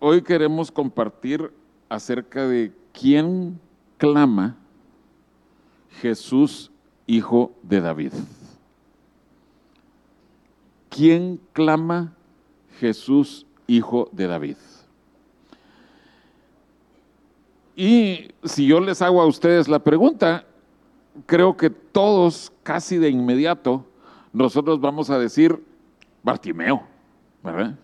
hoy queremos compartir acerca de quién clama Jesús, hijo de David. ¿Quién clama Jesús, hijo de David? Y si yo les hago a ustedes la pregunta, creo que todos casi de inmediato nosotros vamos a decir Bartimeo, ¿verdad?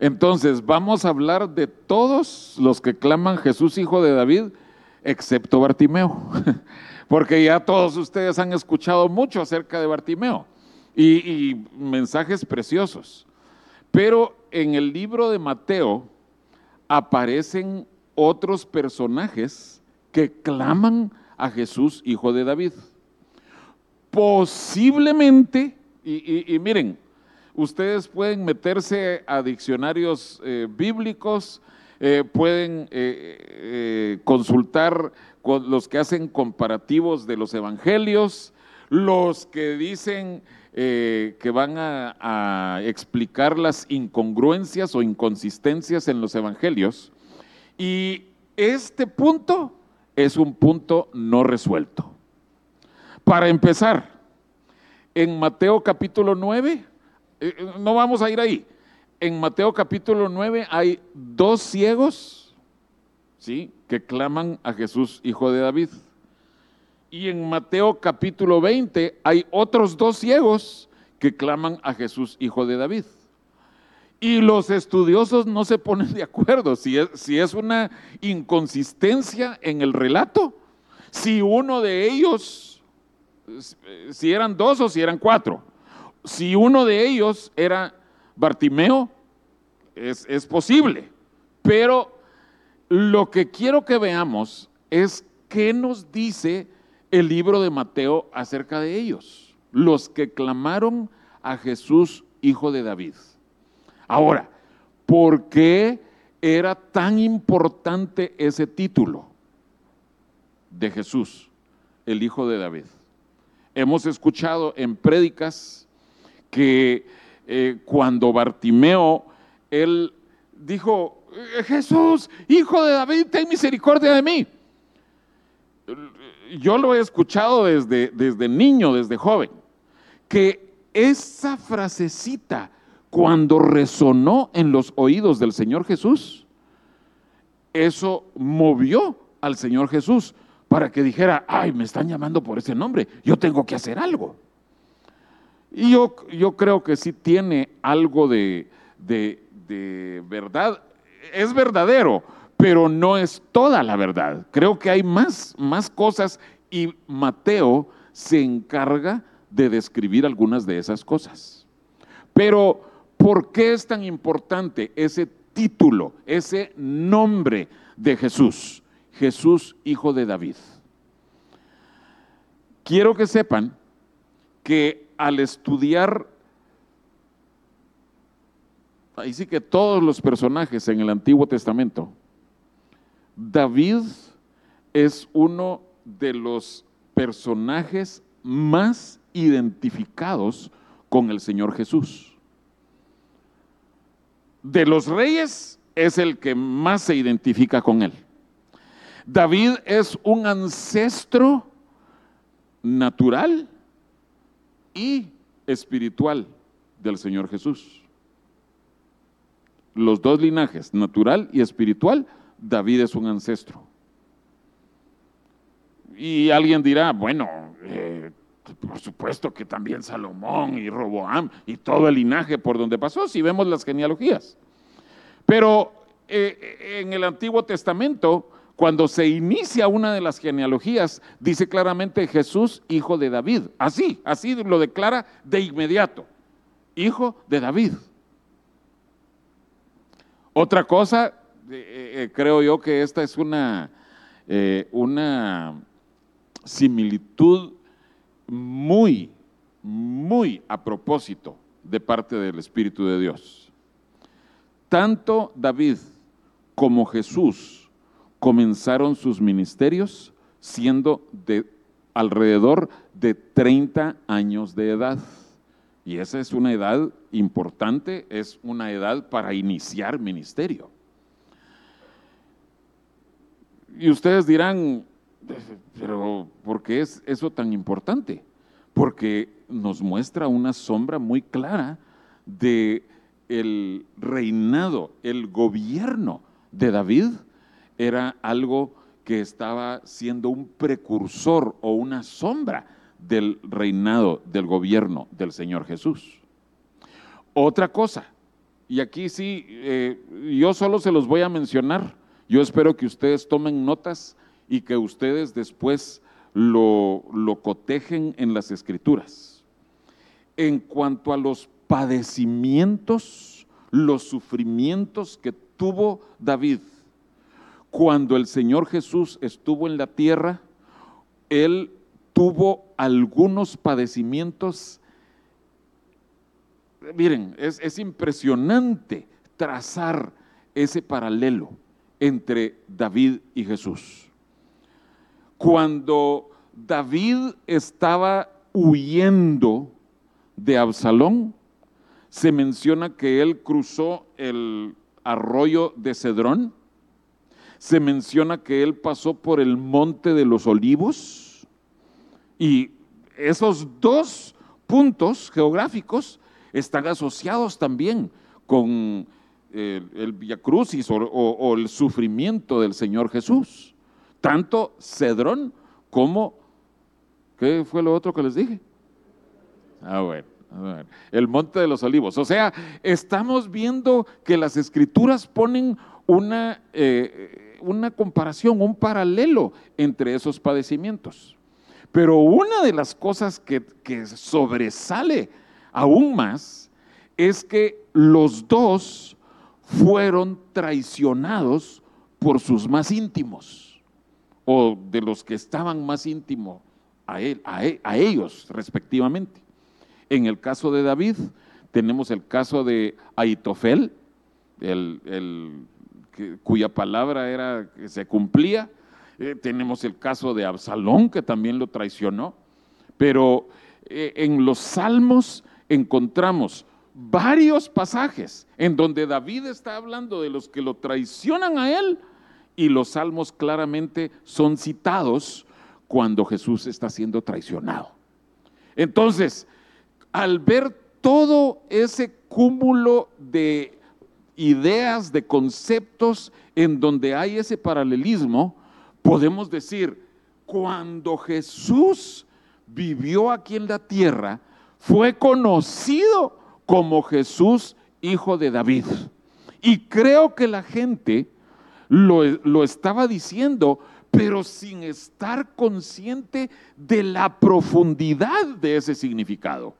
Entonces, vamos a hablar de todos los que claman Jesús, hijo de David, excepto Bartimeo, porque ya todos ustedes han escuchado mucho acerca de Bartimeo y, mensajes preciosos. Pero en el libro de Mateo aparecen otros personajes que claman a Jesús, hijo de David. Posiblemente, y miren, ustedes pueden meterse a diccionarios eh, bíblicos, eh, pueden eh, consultar con los que hacen comparativos de los evangelios, los que dicen que van a, a explicar las incongruencias o inconsistencias en los evangelios. Y este punto es un punto no resuelto. Para empezar, en Mateo capítulo 9, eh, eh, no vamos a ir ahí, en Mateo capítulo 9 hay dos ciegos, ¿sí? Que claman a Jesús, hijo de David. Y en Mateo capítulo 20 hay otros dos ciegos que claman a Jesús, hijo de David. Y los estudiosos no se ponen de acuerdo si es, si es una inconsistencia en el relato, si uno de ellos, si eran dos o si eran cuatro, si uno de ellos era Bartimeo, es, es posible, pero lo que quiero que veamos es qué nos dice el libro de Mateo acerca de ellos, los que clamaron a Jesús, hijo de David. Ahora, ¿por qué era tan importante ese título de Jesús, el hijo de David? Hemos escuchado en prédicas que eh, cuando Bartimeo, él dijo, "Eh, Jesús, hijo de David, ten misericordia de mí. Yo lo he escuchado desde, desde niño, desde joven, que esa frasecita, cuando resonó en los oídos del Señor Jesús, eso movió al Señor Jesús para que dijera, ay, me están llamando por ese nombre, yo tengo que hacer algo. Y yo, yo creo que sí tiene algo de, de- verdad, es verdadero, pero no es toda la verdad. Creo que hay más, más cosas y Mateo se encarga de describir algunas de esas cosas. Pero, ¿por qué es tan importante ese título, ese nombre de Jesús? Jesús, hijo de David. Quiero que sepan que al estudiar, ahí sí que todos los personajes en el Antiguo Testamento, David es uno de los personajes más identificados con el Señor Jesús. De los reyes es el que más se identifica con él. David es un ancestro natural y espiritual del Señor Jesús. Los dos linajes, natural y espiritual, David es un ancestro. Y alguien dirá, bueno, eh, por supuesto que también Salomón y Roboam y todo el linaje por donde pasó, si vemos las genealogías. Pero eh, en el Antiguo Testamento, cuando se inicia una de las genealogías, dice claramente Jesús, hijo de David. Así, así lo declara de inmediato. Hijo de David. Otra cosa, eh, eh, creo yo que esta es una, eh, una similitud muy, muy a propósito de parte del Espíritu de Dios. Tanto David como Jesús comenzaron sus ministerios siendo de alrededor de 30 años de edad. Y esa es una edad importante, es una edad para iniciar ministerio. y ustedes dirán, pero ¿por qué es eso tan importante? Porque nos muestra una sombra muy clara de el reinado, el gobierno de David era algo que estaba siendo un precursor o una sombra del reinado, del gobierno del Señor Jesús. Otra cosa, y aquí sí, eh, yo solo se los voy a mencionar, yo espero que ustedes tomen notas y que ustedes después lo, lo cotejen en las escrituras. En cuanto a los padecimientos, los sufrimientos que tuvo David cuando el Señor Jesús estuvo en la tierra, él tuvo algunos padecimientos. Miren, es, es impresionante trazar ese paralelo entre David y Jesús. Cuando David estaba huyendo de Absalón, se menciona que él cruzó el arroyo de Cedrón, se menciona que él pasó por el monte de los olivos y esos dos puntos geográficos están asociados también con el, el Via Crucis o, o el sufrimiento del Señor Jesús. Tanto Cedrón como, ¿qué fue lo otro que les dije? Ah, bueno. El monte de los olivos. O sea, estamos viendo que las escrituras ponen una, eh, una comparación, un paralelo entre esos padecimientos. Pero una de las cosas que, que sobresale aún más es que los dos fueron traicionados por sus más íntimos o de los que estaban más íntimos a, él, él, a ellos respectivamente. En el caso de David, tenemos el caso de Aitofel, el, el, cuya palabra era que se cumplía. Eh, tenemos el caso de Absalón, que también lo traicionó. Pero eh, en los salmos encontramos varios pasajes en donde David está hablando de los que lo traicionan a él y los salmos claramente son citados cuando Jesús está siendo traicionado. Entonces, al ver todo ese cúmulo de ideas, de conceptos en donde hay ese paralelismo, podemos decir, cuando Jesús vivió aquí en la tierra, fue conocido como Jesús, hijo de David. Y creo que la gente lo, lo estaba diciendo, pero sin estar consciente de la profundidad de ese significado.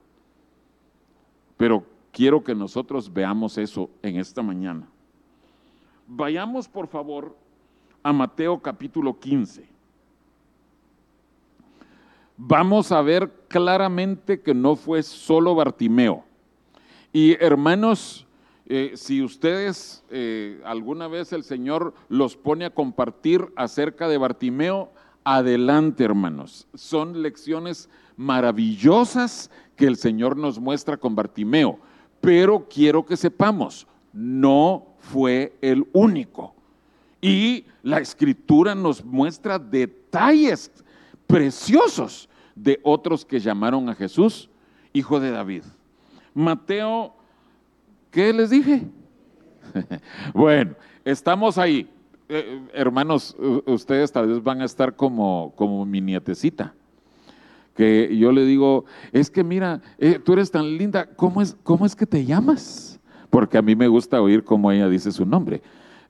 Pero quiero que nosotros veamos eso en esta mañana. Vayamos por favor a Mateo capítulo 15. Vamos a ver claramente que no fue solo Bartimeo. Y hermanos, eh, si ustedes eh, alguna vez el Señor los pone a compartir acerca de Bartimeo, adelante hermanos. Son lecciones maravillosas que el Señor nos muestra con Bartimeo. Pero quiero que sepamos, no fue el único. Y la escritura nos muestra detalles preciosos de otros que llamaron a Jesús hijo de David. Mateo, ¿qué les dije? bueno, estamos ahí. Eh, hermanos, ustedes tal vez van a estar como, como mi nietecita que yo le digo, es que mira, eh, tú eres tan linda, ¿cómo es, ¿cómo es que te llamas? Porque a mí me gusta oír cómo ella dice su nombre.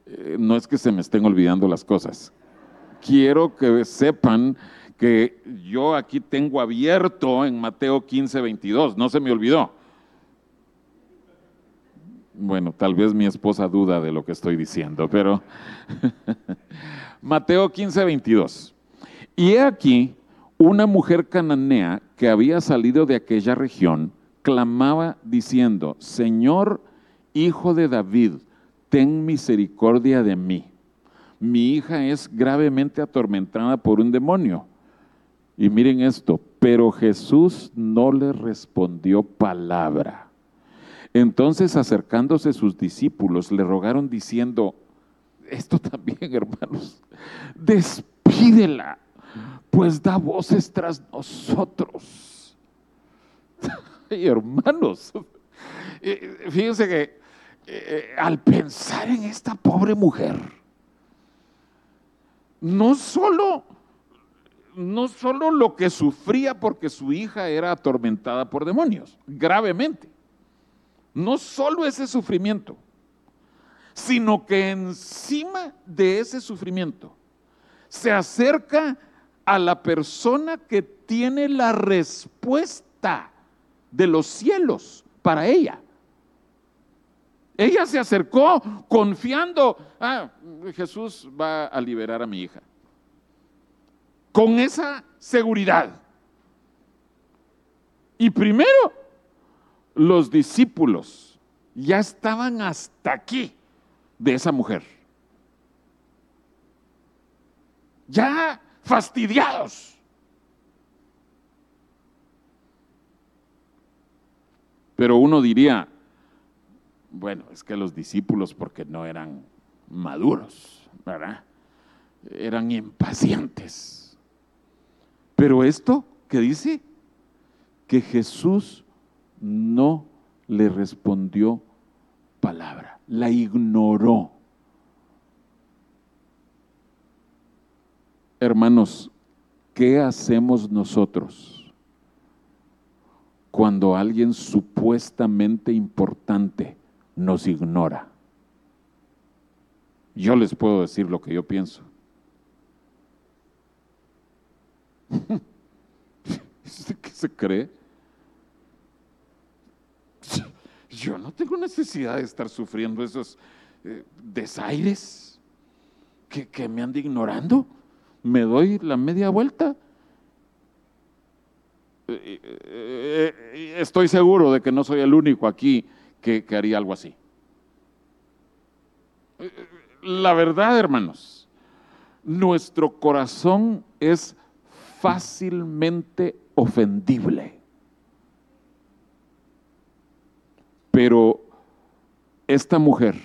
Eh, no es que se me estén olvidando las cosas. Quiero que sepan que yo aquí tengo abierto en Mateo 15, 22, no se me olvidó. Bueno, tal vez mi esposa duda de lo que estoy diciendo, pero Mateo 15, 22. Y he aquí una mujer cananea que había salido de aquella región clamaba diciendo, Señor, hijo de David, ten misericordia de mí. Mi hija es gravemente atormentada por un demonio. Y miren esto, pero Jesús no le respondió palabra. Entonces acercándose sus discípulos le rogaron diciendo, esto también, hermanos, despídela, pues da voces tras nosotros. Ay, hermanos, eh, fíjense que eh, al pensar en esta pobre mujer, no solo, no solo lo que sufría porque su hija era atormentada por demonios, gravemente, no solo ese sufrimiento, sino que encima de ese sufrimiento se acerca a la persona que tiene la respuesta de los cielos para ella. Ella se acercó confiando, ah, Jesús va a liberar a mi hija. Con esa seguridad. Y primero, los discípulos ya estaban hasta aquí de esa mujer. Ya fastidiados. Pero uno diría, bueno, es que los discípulos, porque no eran maduros, ¿verdad? Eran impacientes. Pero esto que dice, que Jesús no le respondió palabra, la ignoró. Hermanos, ¿qué hacemos nosotros cuando alguien supuestamente importante nos ignora. Yo les puedo decir lo que yo pienso. ¿Qué se cree? Yo no tengo necesidad de estar sufriendo esos eh, desaires que, me ande ignorando. Me doy la media vuelta. Eh, eh, estoy seguro de que no soy el único aquí que, haría algo así. La verdad, hermanos, nuestro corazón es fácilmente ofendible. Pero esta mujer,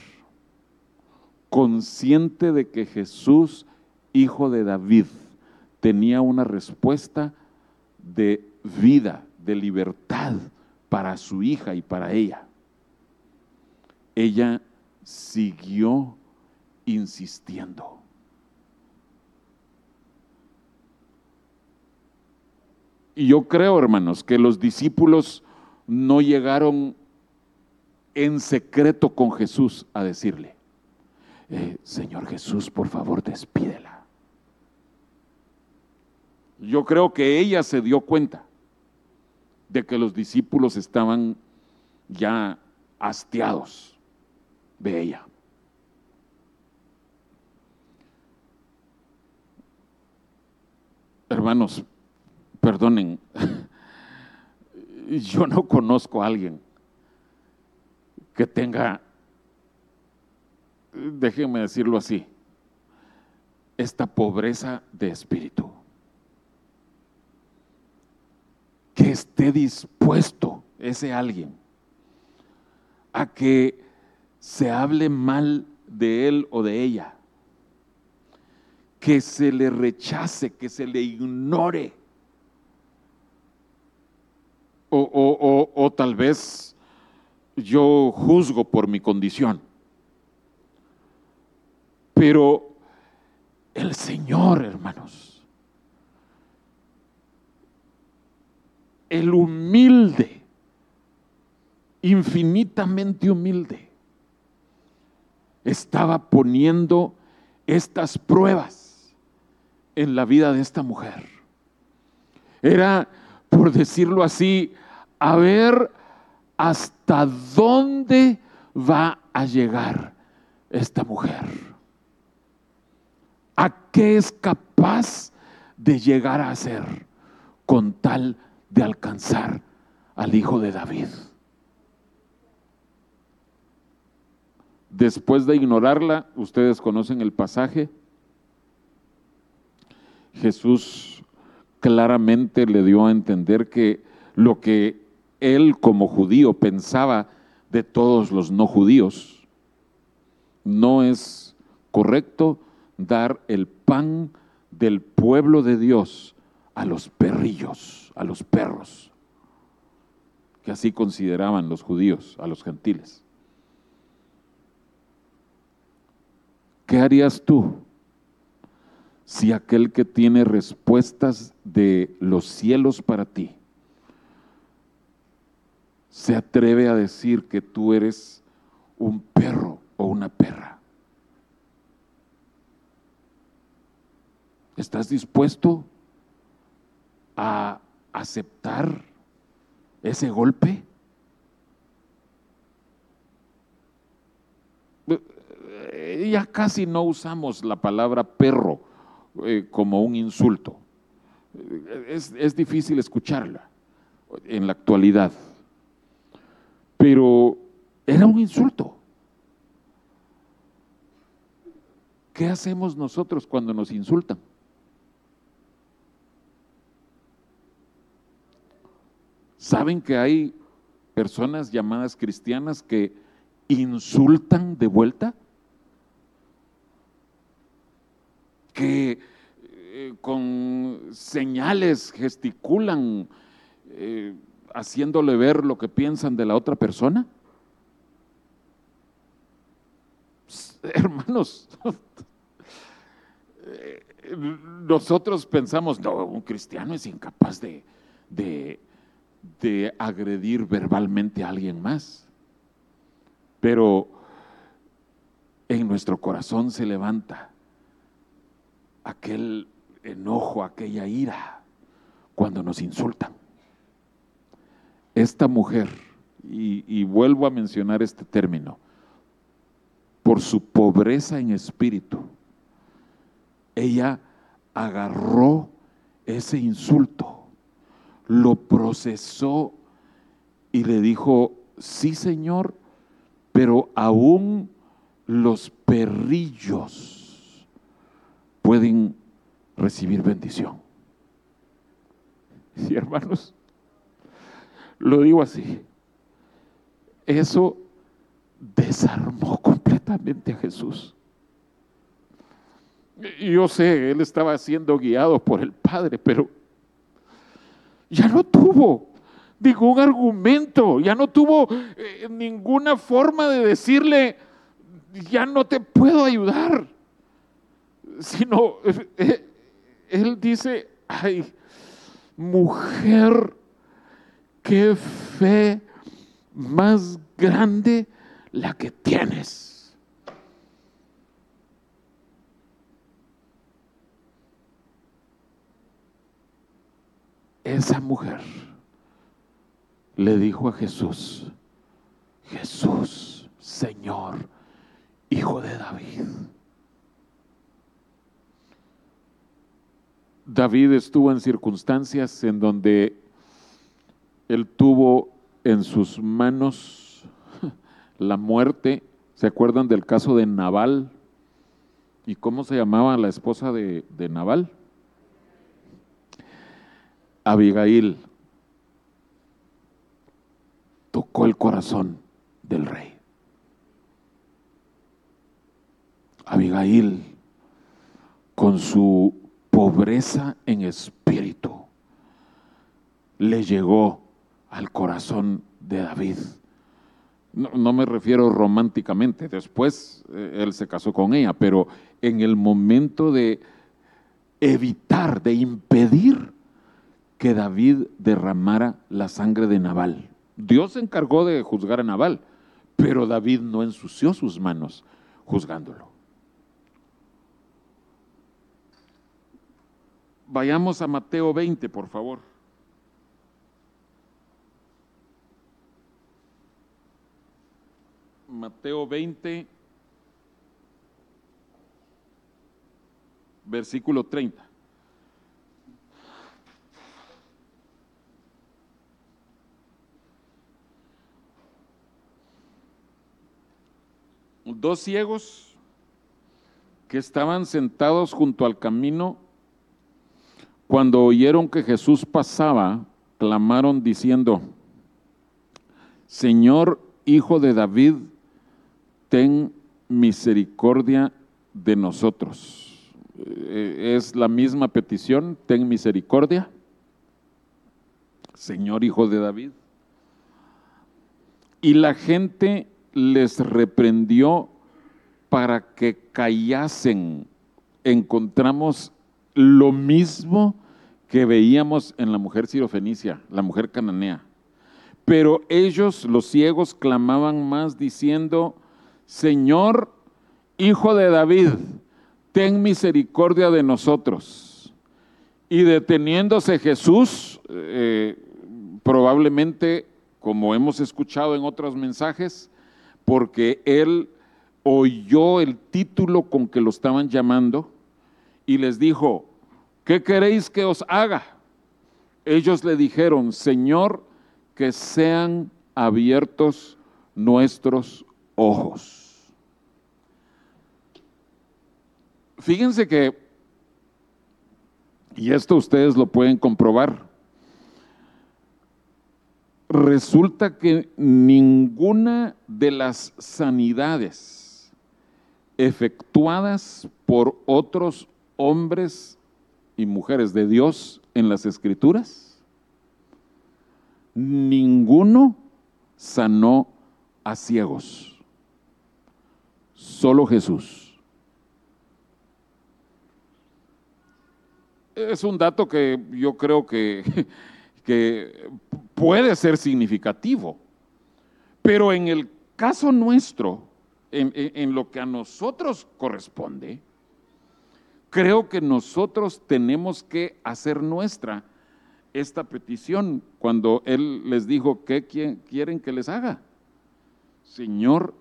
consciente de que Jesús, hijo de David, tenía una respuesta de vida, de libertad para su hija y para ella ella siguió insistiendo. Y yo creo, hermanos, que los discípulos no llegaron en secreto con Jesús a decirle, eh, Señor Jesús, por favor, despídela. Yo creo que ella se dio cuenta de que los discípulos estaban ya hastiados de ella. Hermanos, perdonen, yo no conozco a alguien que tenga, déjenme decirlo así, esta pobreza de espíritu. Que esté dispuesto ese alguien a que se hable mal de él o de ella, que se le rechace, que se le ignore, o, o tal vez yo juzgo por mi condición. Pero el Señor, hermanos, el humilde, infinitamente humilde, estaba poniendo estas pruebas en la vida de esta mujer. Era, por decirlo así, a ver hasta dónde va a llegar esta mujer. ¿A qué es capaz de llegar a ser con tal de alcanzar al Hijo de David? Después de ignorarla, ustedes conocen el pasaje, Jesús claramente le dio a entender que lo que él como judío pensaba de todos los no judíos no es correcto dar el pan del pueblo de Dios a los perrillos, a los perros, que así consideraban los judíos, a los gentiles. ¿Qué harías tú si aquel que tiene respuestas de los cielos para ti se atreve a decir que tú eres un perro o una perra? ¿Estás dispuesto a aceptar ese golpe? Eh, ya casi no usamos la palabra perro eh, como un insulto. Eh, es, es difícil escucharla en la actualidad, pero era un insulto. ¿Qué hacemos nosotros cuando nos insultan? ¿Saben que hay personas llamadas cristianas que insultan de vuelta? Que eh, con señales gesticulan eh, haciéndole ver lo que piensan de la otra persona. Hermanos, eh, nosotros pensamos, no, un cristiano es incapaz de, de de agredir verbalmente a alguien más. Pero en nuestro corazón se levanta aquel enojo, aquella ira cuando nos insultan. Esta mujer, y, vuelvo a mencionar este término, por su pobreza en espíritu, ella agarró ese insulto lo procesó y le dijo, sí Señor, pero aún los perrillos pueden recibir bendición. Sí, hermanos, lo digo así. Eso desarmó completamente a Jesús. Yo sé, él estaba siendo guiado por el Padre, pero ya no tuvo ningún argumento, ya no tuvo eh, ninguna forma de decirle, ya no te puedo ayudar, sino eh, eh, él dice, ay, mujer, qué fe más grande la que tienes. Esa mujer le dijo a Jesús, Jesús, Señor, Hijo de David. David estuvo en circunstancias en donde él tuvo en sus manos la muerte. ¿Se acuerdan del caso de Nabal? ¿Y cómo se llamaba la esposa de, de Nabal? Abigail tocó el corazón del rey. Abigail, con su pobreza en espíritu, le llegó al corazón de David. No, me refiero románticamente, después eh, él se casó con ella, pero en el momento de evitar, de impedir que David derramara la sangre de Nabal. Dios se encargó de juzgar a Nabal, pero David no ensució sus manos juzgándolo. Vayamos a Mateo 20, por favor. Mateo 20, versículo 30. Dos ciegos que estaban sentados junto al camino, cuando oyeron que Jesús pasaba, clamaron diciendo, Señor, Hijo de David, ten misericordia de nosotros. Eh, es la misma petición, ten misericordia, Señor Hijo de David. Y la gente les reprendió para que callasen. Encontramos lo mismo que veíamos en la mujer sirofenicia, la mujer cananea. Pero ellos, los ciegos, clamaban más diciendo, Señor, Hijo de David, ten misericordia de nosotros. Y deteniéndose Jesús, eh, probablemente, como hemos escuchado en otros mensajes, porque él oyó el título con que lo estaban llamando y les dijo, ¿qué queréis que os haga? Ellos le dijeron, Señor, que sean abiertos nuestros ojos. Fíjense que, y esto ustedes lo pueden comprobar, resulta que ninguna de las sanidades efectuadas por otros hombres y mujeres de Dios en las escrituras, ninguno sanó a ciegos, solo Jesús. Es un dato que yo creo que, que puede ser significativo, pero en el caso nuestro, en, lo que a nosotros corresponde, creo que nosotros tenemos que hacer nuestra esta petición cuando Él les dijo, ¿qué quieren que les haga? Señor,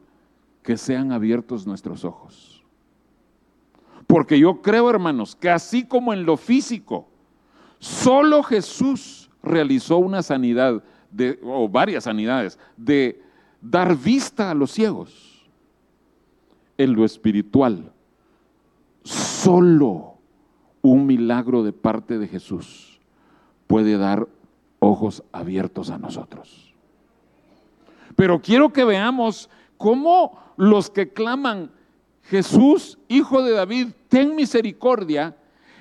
que sean abiertos nuestros ojos. Porque yo creo, hermanos, que así como en lo físico, solo Jesús realizó una sanidad, de, o varias sanidades, de dar vista a los ciegos. En lo espiritual, Solo un milagro de parte de Jesús puede dar ojos abiertos a nosotros. Pero quiero que veamos cómo los que claman, Jesús, hijo de David, ten misericordia,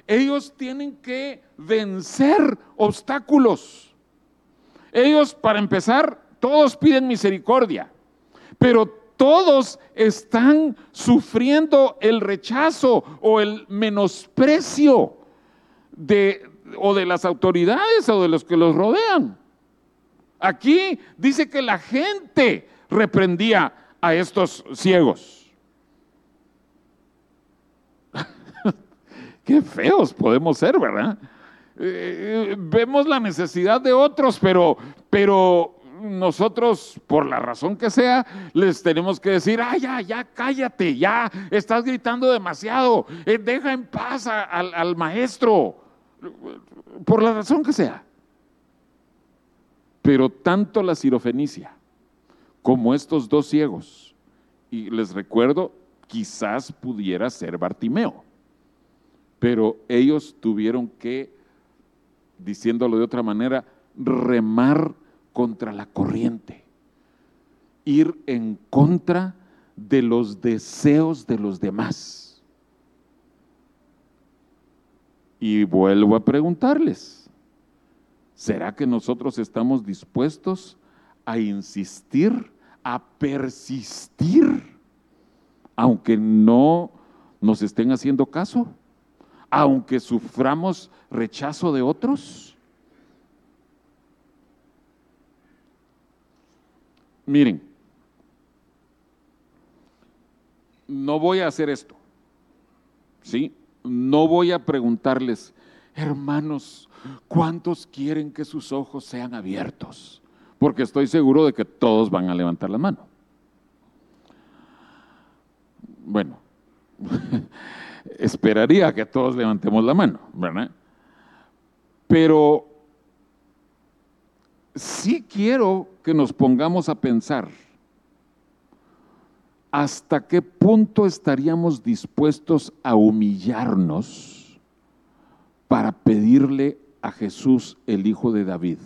ellos tienen que vencer obstáculos. Ellos, para empezar, todos piden misericordia, pero todos están sufriendo el rechazo o el menosprecio de, o de las autoridades o de los que los rodean. Aquí dice que la gente reprendía a estos ciegos. Qué feos podemos ser, ¿verdad? Eh, eh, vemos la necesidad de otros, pero, pero nosotros, por la razón que sea, les tenemos que decir, ah, ya, ya, cállate, ya, estás gritando demasiado, eh, deja en paz al, al maestro, por la razón que sea. Pero tanto la sirofenicia como estos dos ciegos, y les recuerdo, quizás pudiera ser Bartimeo, pero ellos tuvieron que, diciéndolo de otra manera, remar contra la corriente, ir en contra de los deseos de los demás. Y vuelvo a preguntarles, ¿será que nosotros estamos dispuestos a insistir, a persistir, aunque no nos estén haciendo caso? Aunque suframos rechazo de otros? Miren, no voy a hacer esto, ¿sí? No voy a preguntarles, hermanos, ¿cuántos quieren que sus ojos sean abiertos? Porque estoy seguro de que todos van a levantar la mano. Bueno, esperaría que todos levantemos la mano, ¿verdad? Pero sí quiero que nos pongamos a pensar hasta qué punto estaríamos dispuestos a humillarnos para pedirle a Jesús, el Hijo de David,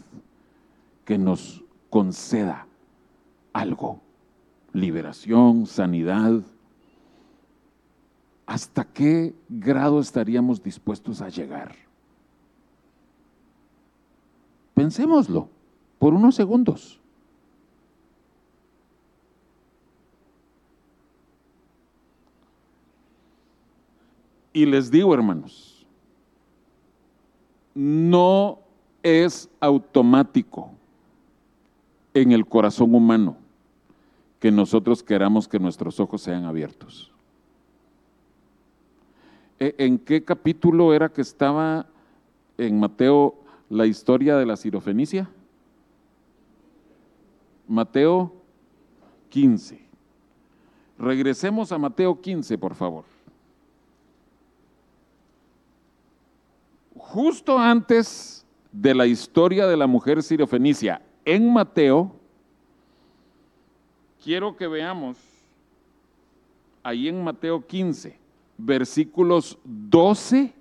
que nos conceda algo, liberación, sanidad. ¿hasta qué grado estaríamos dispuestos a llegar? Pensémoslo por unos segundos. Y les digo, hermanos, no es automático en el corazón humano que nosotros queramos que nuestros ojos sean abiertos. ¿E, ¿En qué capítulo era que estaba en Mateo la historia de la sirofenicia? Mateo 15. Regresemos a Mateo 15, por favor. Justo antes de la historia de la mujer sirofenicia en Mateo, quiero que veamos ahí en Mateo 15, versículos 12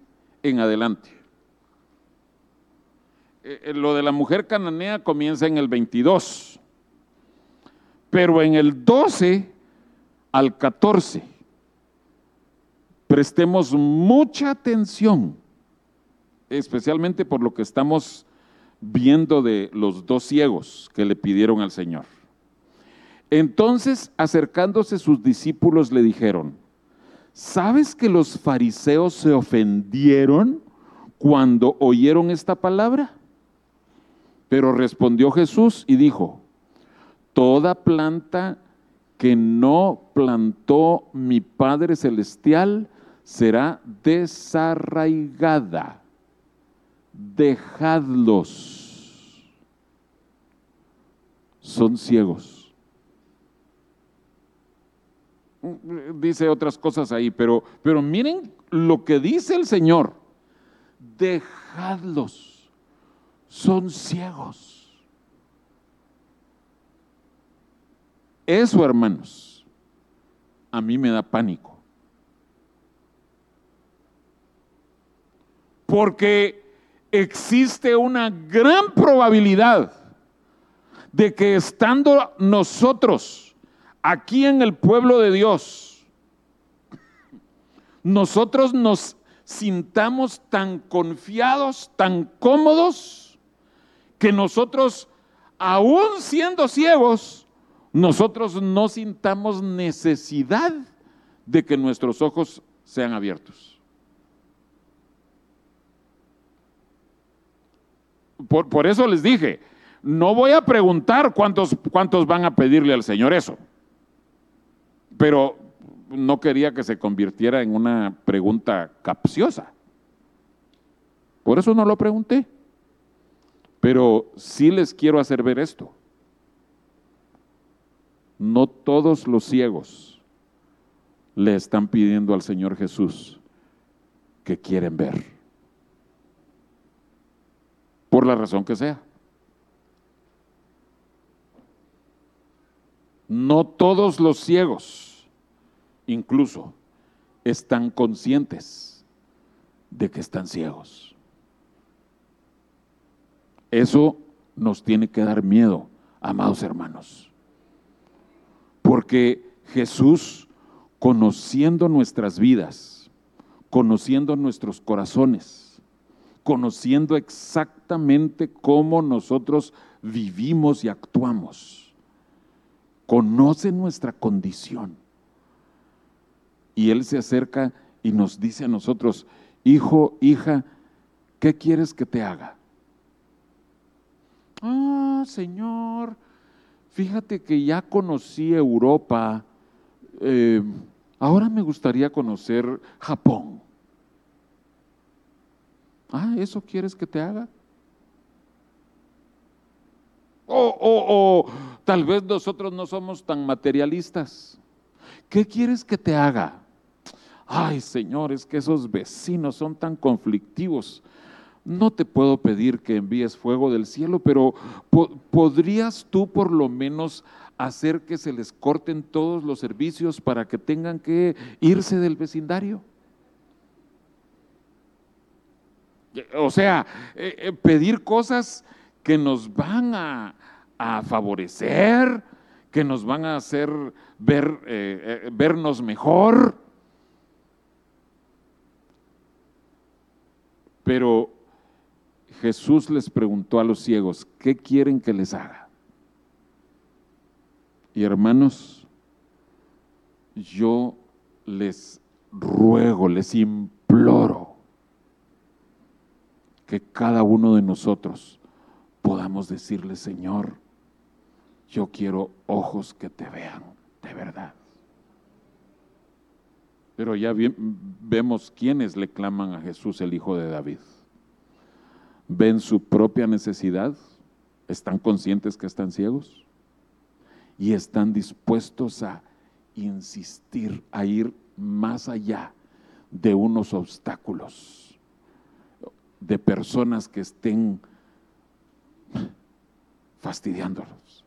en adelante. Eh, eh, lo de la mujer cananea comienza en el 22, pero en el 12 al 14, prestemos mucha atención, especialmente por lo que estamos viendo de los dos ciegos que le pidieron al Señor. Entonces, acercándose sus discípulos, le dijeron, ¿sabes que los fariseos se ofendieron cuando oyeron esta palabra? Pero respondió Jesús y dijo, toda planta que no plantó mi Padre Celestial será desarraigada. Dejadlos. Son ciegos. Dice otras cosas ahí, pero, pero miren lo que dice el Señor. Dejadlos. Son ciegos. Eso, hermanos, a mí me da pánico. Porque existe una gran probabilidad de que estando nosotros aquí en el pueblo de Dios, nosotros nos sintamos tan confiados, tan cómodos, que nosotros, aún siendo ciegos, nosotros no sintamos necesidad de que nuestros ojos sean abiertos. Por, eso les dije, no voy a preguntar cuántos, cuántos van a pedirle al Señor eso, pero no quería que se convirtiera en una pregunta capciosa. Por eso no lo pregunté. Pero sí les quiero hacer ver esto no todos los ciegos le están pidiendo al Señor Jesús que quieren ver. La razón que sea. No todos los ciegos, incluso, están conscientes de que están ciegos. Eso nos tiene que dar miedo, amados hermanos. Porque Jesús, conociendo nuestras vidas, conociendo nuestros corazones, conociendo exactamente cómo nosotros vivimos y actuamos, conoce nuestra condición. Y Él se acerca y nos dice a nosotros, hijo, hija, ¿qué quieres que te haga? Ah, Señor, fíjate que ya conocí Europa, eh, ahora me gustaría conocer Japón. Ah, ¿eso quieres que te haga? O, tal vez nosotros no somos tan materialistas. ¿Qué quieres que te haga? Ay, Señor, es que esos vecinos son tan conflictivos no te puedo pedir que envíes fuego del cielo, pero ¿podrías tú por lo menos hacer que se les corten todos los servicios para que tengan que irse del vecindario? O sea, eh, eh, pedir cosas que nos van a, a, favorecer, que nos van a hacer ver, eh, vernos mejor. Pero Jesús les preguntó a los ciegos, ¿qué quieren que les haga? Y hermanos, yo les ruego, les imploro que cada uno de nosotros podamos decirle, Señor, yo quiero ojos que te vean de verdad. Pero ya vemos quiénes le claman a Jesús el Hijo de David. Ven su propia necesidad, están conscientes que están ciegos y están dispuestos a insistir, a ir más allá de unos obstáculos, de personas que estén fastidiándolos.